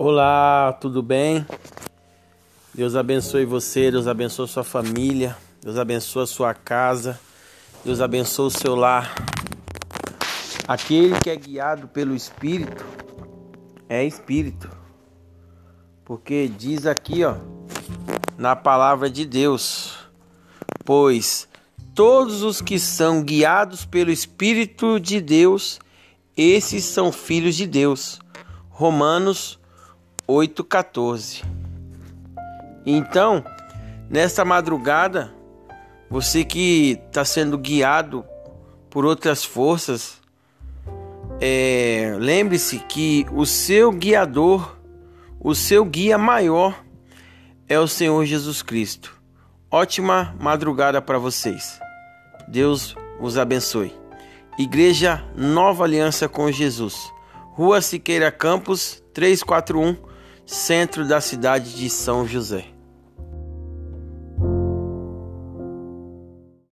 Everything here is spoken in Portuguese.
Olá, tudo bem? Deus abençoe você, Deus abençoe sua família, Deus abençoe sua casa, Deus abençoe o seu lar. Aquele que é guiado pelo Espírito é Espírito, porque diz aqui, ó, na palavra de Deus, pois todos os que são guiados pelo Espírito de Deus, esses são filhos de Deus. Romanos 8,14. Então, nesta madrugada, você que está sendo guiado por outras forças, é, lembre-se que o seu guiador, o seu guia maior é o Senhor Jesus Cristo. Ótima madrugada para vocês. Deus os abençoe. Igreja Nova Aliança com Jesus. Rua Siqueira Campos, 341 centro da cidade de São José.